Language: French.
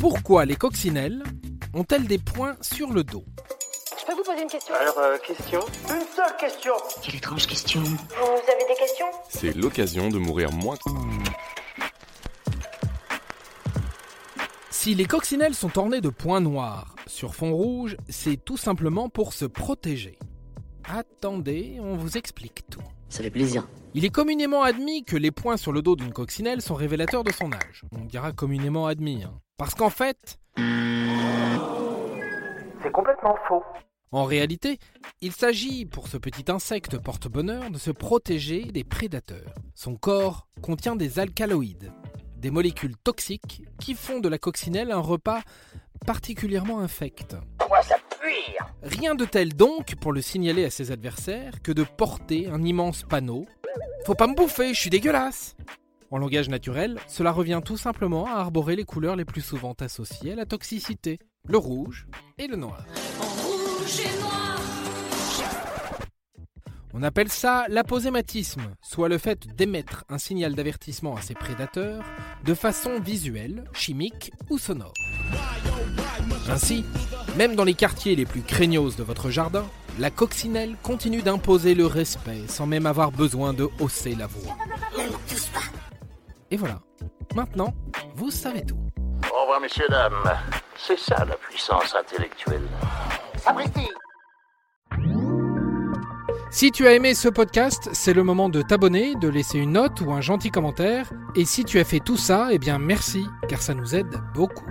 Pourquoi les coccinelles ont-elles des points sur le dos Je peux vous poser une question Alors, euh, question Une seule question Quelle étrange question. Vous avez des questions C'est l'occasion de mourir moins. Si les coccinelles sont ornées de points noirs sur fond rouge, c'est tout simplement pour se protéger. Attendez, on vous explique tout. Ça fait plaisir. Il est communément admis que les points sur le dos d'une coccinelle sont révélateurs de son âge. On dira communément admis. hein. Parce qu'en fait, C'est complètement faux. en réalité, il s'agit pour ce petit insecte porte-bonheur de se protéger des prédateurs. Son corps contient des alcaloïdes, des molécules toxiques qui font de la coccinelle un repas particulièrement infect. Moi, ça Rien de tel donc pour le signaler à ses adversaires que de porter un immense panneau. Faut pas me bouffer, je suis dégueulasse. En langage naturel, cela revient tout simplement à arborer les couleurs les plus souvent associées à la toxicité, le rouge et le noir. On appelle ça l'aposématisme, soit le fait d'émettre un signal d'avertissement à ses prédateurs de façon visuelle, chimique ou sonore. Ainsi, même dans les quartiers les plus craignos de votre jardin, la coccinelle continue d'imposer le respect sans même avoir besoin de hausser la voix. Et voilà, maintenant, vous savez tout. Au revoir, messieurs, dames. C'est ça la puissance intellectuelle. Sapristi Si tu as aimé ce podcast, c'est le moment de t'abonner, de laisser une note ou un gentil commentaire. Et si tu as fait tout ça, eh bien merci, car ça nous aide beaucoup.